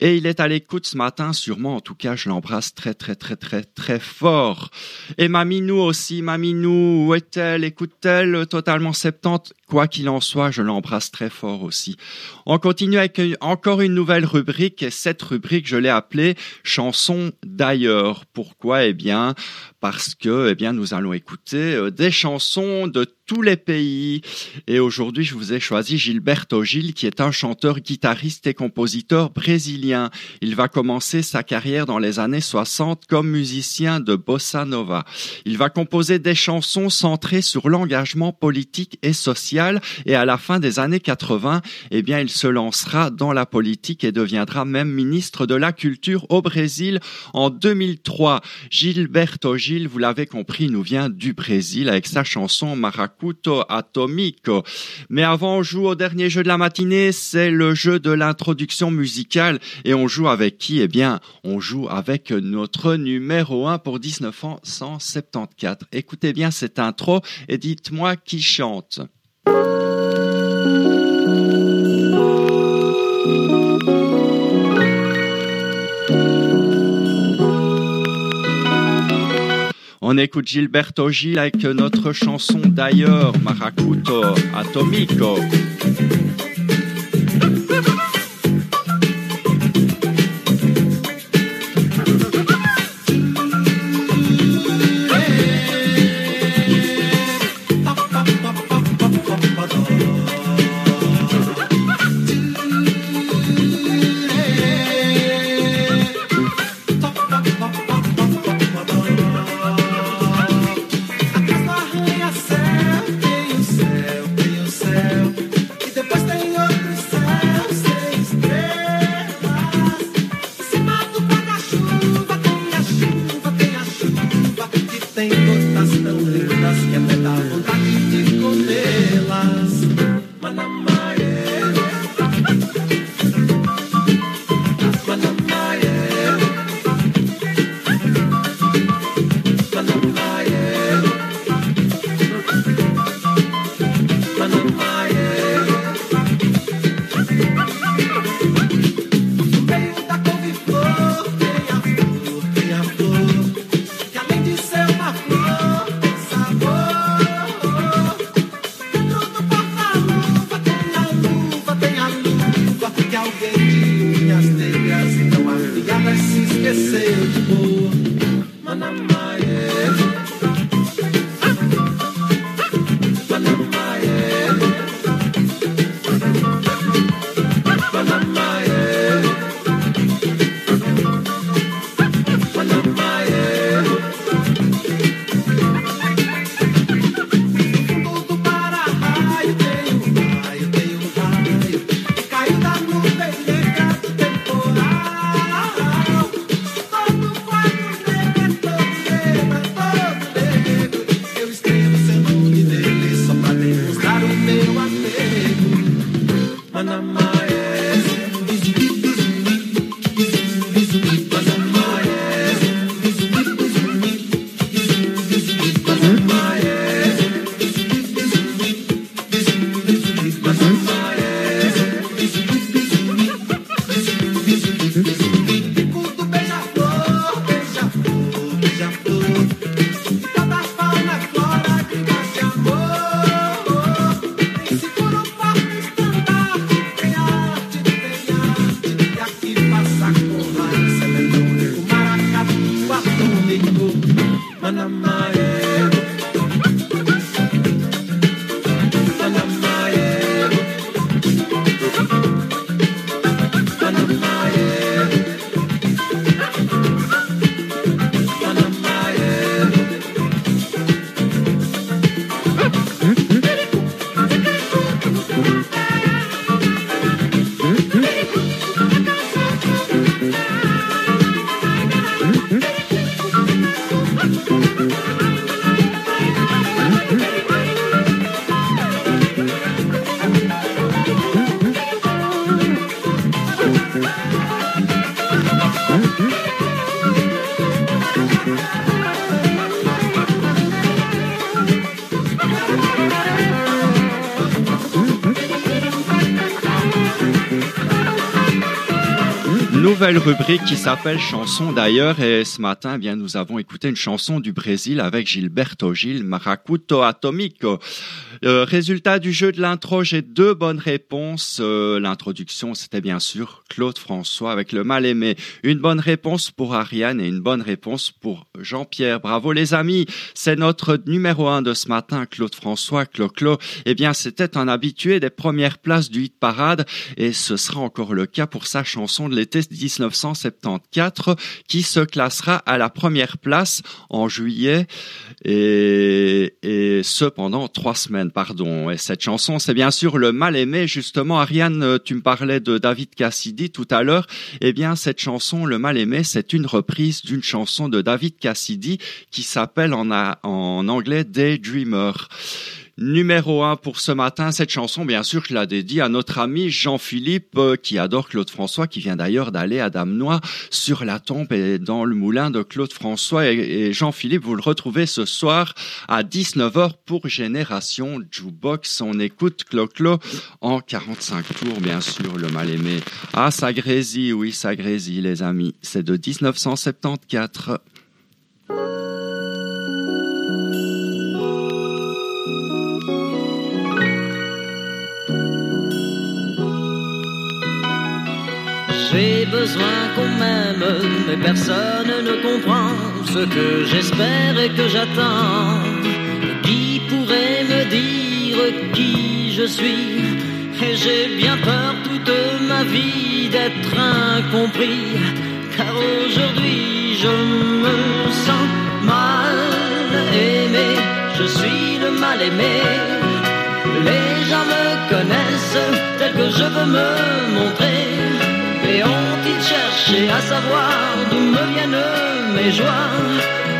Et il est à l'écoute ce matin, sûrement. En tout cas, je l'embrasse très, très, très, très, très fort. Et Maminou aussi. Maminou, où est-elle? Écoute-t-elle Totalement 70? Quoi qu'il en soit, je l'embrasse très fort aussi. On continue avec encore une nouvelle rubrique et cette rubrique, je l'ai appelée Chansons d'ailleurs. Pourquoi? Eh bien, parce que eh bien nous allons écouter euh, des chansons de tous les pays. Et aujourd'hui, je vous ai choisi Gilberto Gil, qui est un chanteur, guitariste et compositeur brésilien. Il va commencer sa carrière dans les années 60 comme musicien de bossa nova. Il va composer des chansons centrées sur l'engagement politique et social. Et à la fin des années 80, eh bien, il se lancera dans la politique et deviendra même ministre de la Culture au Brésil en 2003. Gilberto Gil, vous l'avez compris, nous vient du Brésil avec sa chanson Maracuto Atomico. Mais avant, on joue au dernier jeu de la matinée, c'est le jeu de l'introduction musicale. Et on joue avec qui? Eh bien, on joue avec notre numéro 1 pour 1974. Écoutez bien cette intro et dites-moi qui chante. On écoute Gilberto Gil avec notre chanson d'ailleurs, Maracuto Atomico. Nouvelle rubrique qui s'appelle chanson d'ailleurs et ce matin eh bien nous avons écouté une chanson du Brésil avec Gilberto Gil Maracuto Atomico. Euh, résultat du jeu de l'intro, j'ai deux bonnes réponses. Euh, L'introduction, c'était bien sûr Claude François avec le mal aimé. Une bonne réponse pour Ariane et une bonne réponse pour Jean-Pierre. Bravo les amis, c'est notre numéro un de ce matin, Claude François, Clo-Clo. Eh bien, c'était un habitué des premières places du hit parade et ce sera encore le cas pour sa chanson de l'été 1974 qui se classera à la première place en juillet et, et ce pendant trois semaine, pardon. Et cette chanson, c'est bien sûr le mal aimé. Justement, Ariane, tu me parlais de David Cassidy tout à l'heure. Eh bien, cette chanson, le mal aimé, c'est une reprise d'une chanson de David Cassidy qui s'appelle en, en anglais Daydreamer. Numéro un pour ce matin, cette chanson, bien sûr, je la dédie à notre ami Jean-Philippe, euh, qui adore Claude François, qui vient d'ailleurs d'aller à Damenois sur la tombe et dans le moulin de Claude François. Et, et Jean-Philippe, vous le retrouvez ce soir à 19h pour Génération Jukebox. On écoute Clo-Clo en 45 tours, bien sûr, le mal-aimé. Ah, ça grésille, oui, ça grésille, les amis. C'est de 1974. J'ai besoin qu'on m'aime, mais personne ne comprend ce que j'espère et que j'attends. Qui pourrait me dire qui je suis? Et j'ai bien peur toute ma vie d'être incompris. Car aujourd'hui je me sens mal aimé. Je suis le mal aimé. Les gens me connaissent tel que je veux me montrer. Cherché à savoir d'où me viennent mes joies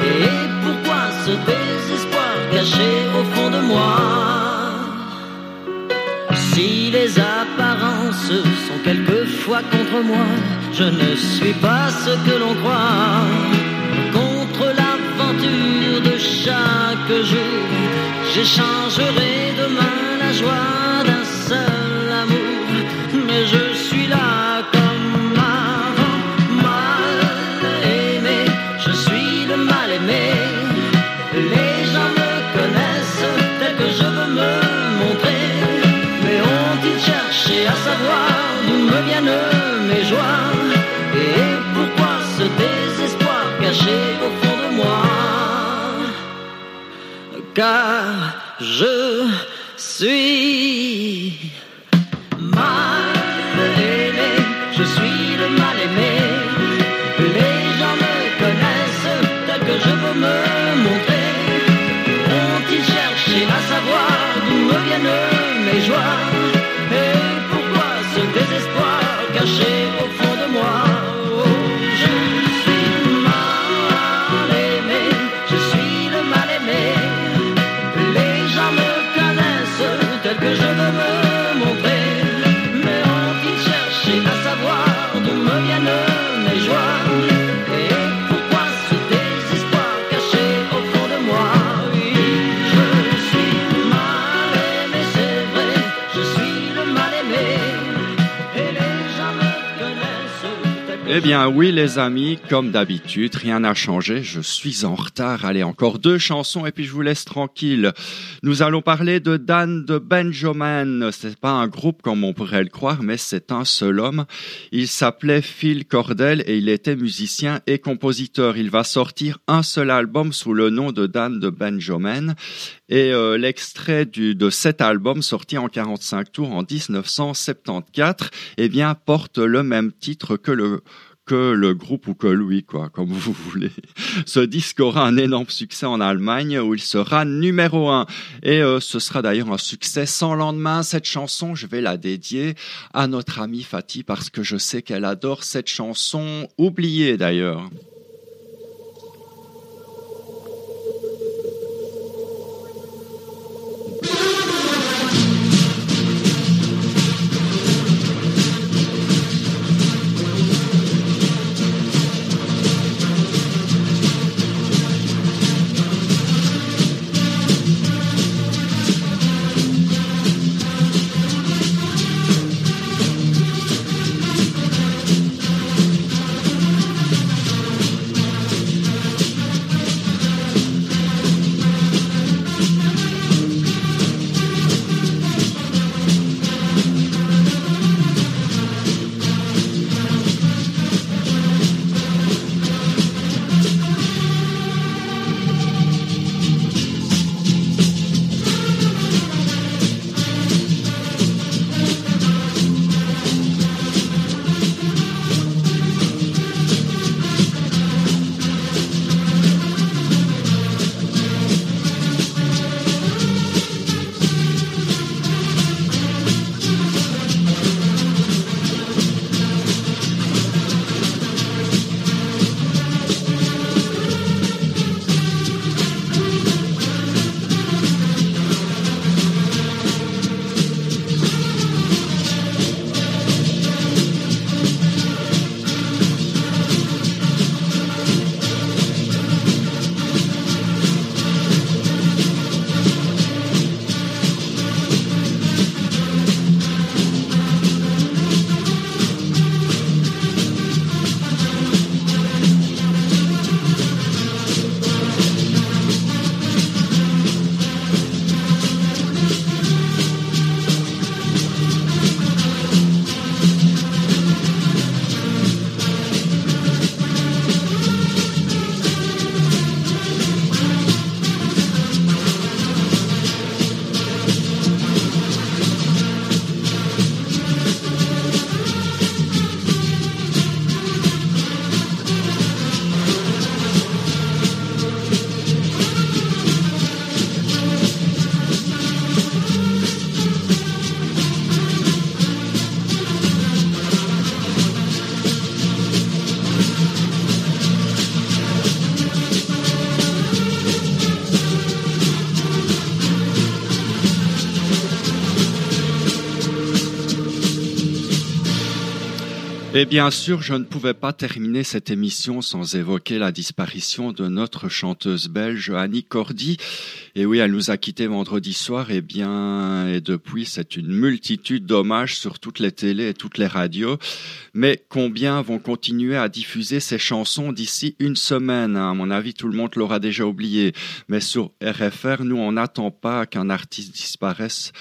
Et pourquoi ce désespoir caché au fond de moi Si les apparences sont quelquefois contre moi, je ne suis pas ce que l'on croit. Contre l'aventure de chaque jour, j'échangerai demain la joie d'un seul d'où me viennent mes joies. Et pourquoi ce désespoir caché au fond de moi? Car je suis Eh bien oui les amis, comme d'habitude, rien n'a changé, je suis en retard. Allez, encore deux chansons et puis je vous laisse tranquille. Nous allons parler de Dan de Benjamin. C'est pas un groupe comme on pourrait le croire, mais c'est un seul homme. Il s'appelait Phil Cordell et il était musicien et compositeur. Il va sortir un seul album sous le nom de Dan de Benjamin. Et euh, l'extrait de cet album, sorti en 45 tours en 1974, eh bien, porte le même titre que le que le groupe ou que lui, quoi, comme vous voulez. Ce disque aura un énorme succès en Allemagne où il sera numéro un. Et euh, ce sera d'ailleurs un succès sans lendemain. Cette chanson, je vais la dédier à notre amie Fatih parce que je sais qu'elle adore cette chanson, oubliée d'ailleurs. Et bien sûr, je ne pouvais pas terminer cette émission sans évoquer la disparition de notre chanteuse belge Annie Cordy. Et oui, elle nous a quittés vendredi soir. Et bien, et depuis, c'est une multitude d'hommages sur toutes les télés et toutes les radios. Mais combien vont continuer à diffuser ces chansons d'ici une semaine? À mon avis, tout le monde l'aura déjà oublié. Mais sur RFR, nous, on n'attend pas qu'un artiste disparaisse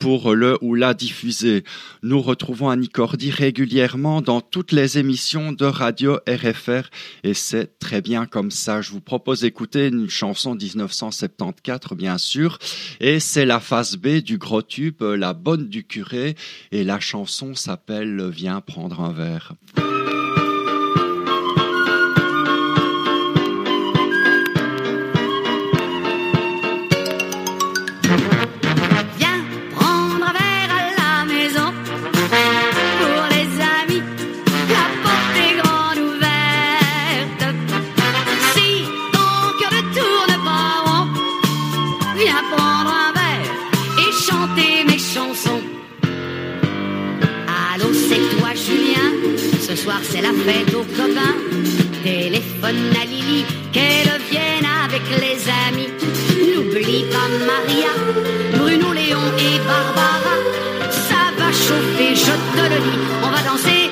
pour le ou la diffuser. Nous retrouvons Annie Cordy régulièrement dans toutes les émissions de radio RFR et c'est très bien comme ça. Je vous propose d'écouter une chanson 1974 bien sûr et c'est la phase B du gros tube La bonne du curé et la chanson s'appelle Viens prendre un verre. Ce soir, c'est la fête aux copains. Téléphone à Lily, qu'elle vienne avec les amis. N'oublie pas Maria, Bruno, Léon et Barbara. Ça va chauffer, je te le dis. On va danser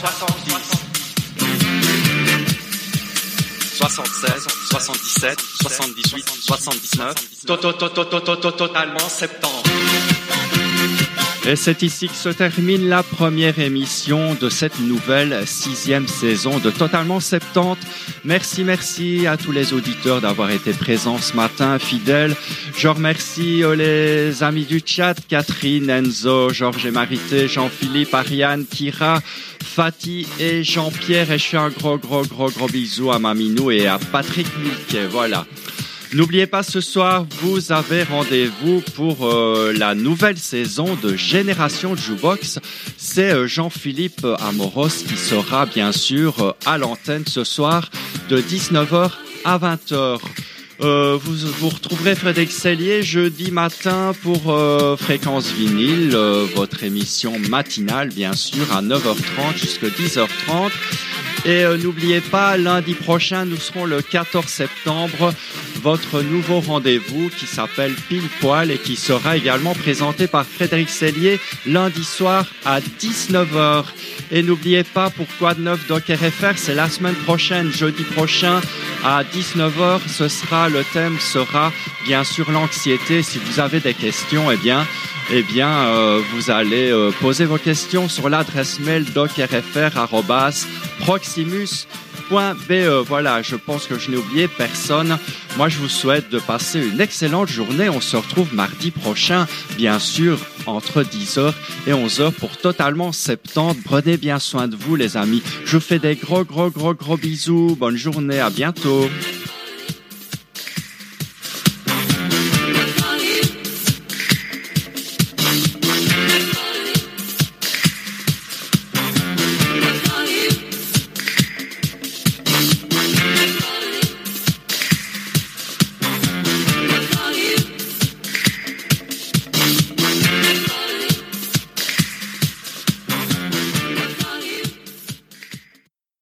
70. 76, 77, 78, 79. To- to- to- to- to- to- to- Totalement 70. Et c'est ici que se termine la première émission de cette nouvelle sixième saison de Totalement 70. Merci, merci à tous les auditeurs d'avoir été présents ce matin, fidèles. Je remercie euh, les amis du chat, Catherine, Enzo, Georges et Marité, Jean-Philippe, Ariane, Kira, Fatih et Jean-Pierre. Et je fais un gros, gros, gros, gros bisou à Maminou et à Patrick Milquet. Voilà. N'oubliez pas ce soir, vous avez rendez-vous pour euh, la nouvelle saison de Génération Jukebox. C'est euh, Jean-Philippe Amoros qui sera bien sûr euh, à l'antenne ce soir de 19h à 20h. Euh, vous, vous retrouverez Frédéric Sellier jeudi matin pour euh, Fréquence Vinyle, euh, votre émission matinale bien sûr à 9h30 jusqu'à 10h30. Et euh, n'oubliez pas, lundi prochain, nous serons le 14 septembre, votre nouveau rendez-vous qui s'appelle Pile Poil et qui sera également présenté par Frédéric Sellier lundi soir à 19h. Et n'oubliez pas, pourquoi de neuf Doc RFR, c'est la semaine prochaine, jeudi prochain à 19h. Ce sera, le thème sera bien sûr l'anxiété. Si vous avez des questions, eh bien, eh bien, euh, vous allez euh, poser vos questions sur l'adresse mail docrfr.proximus.be. Voilà, je pense que je n'ai oublié personne. Moi, je vous souhaite de passer une excellente journée. On se retrouve mardi prochain, bien sûr, entre 10h et 11h pour totalement septembre. Prenez bien soin de vous, les amis. Je vous fais des gros, gros, gros, gros bisous. Bonne journée. À bientôt.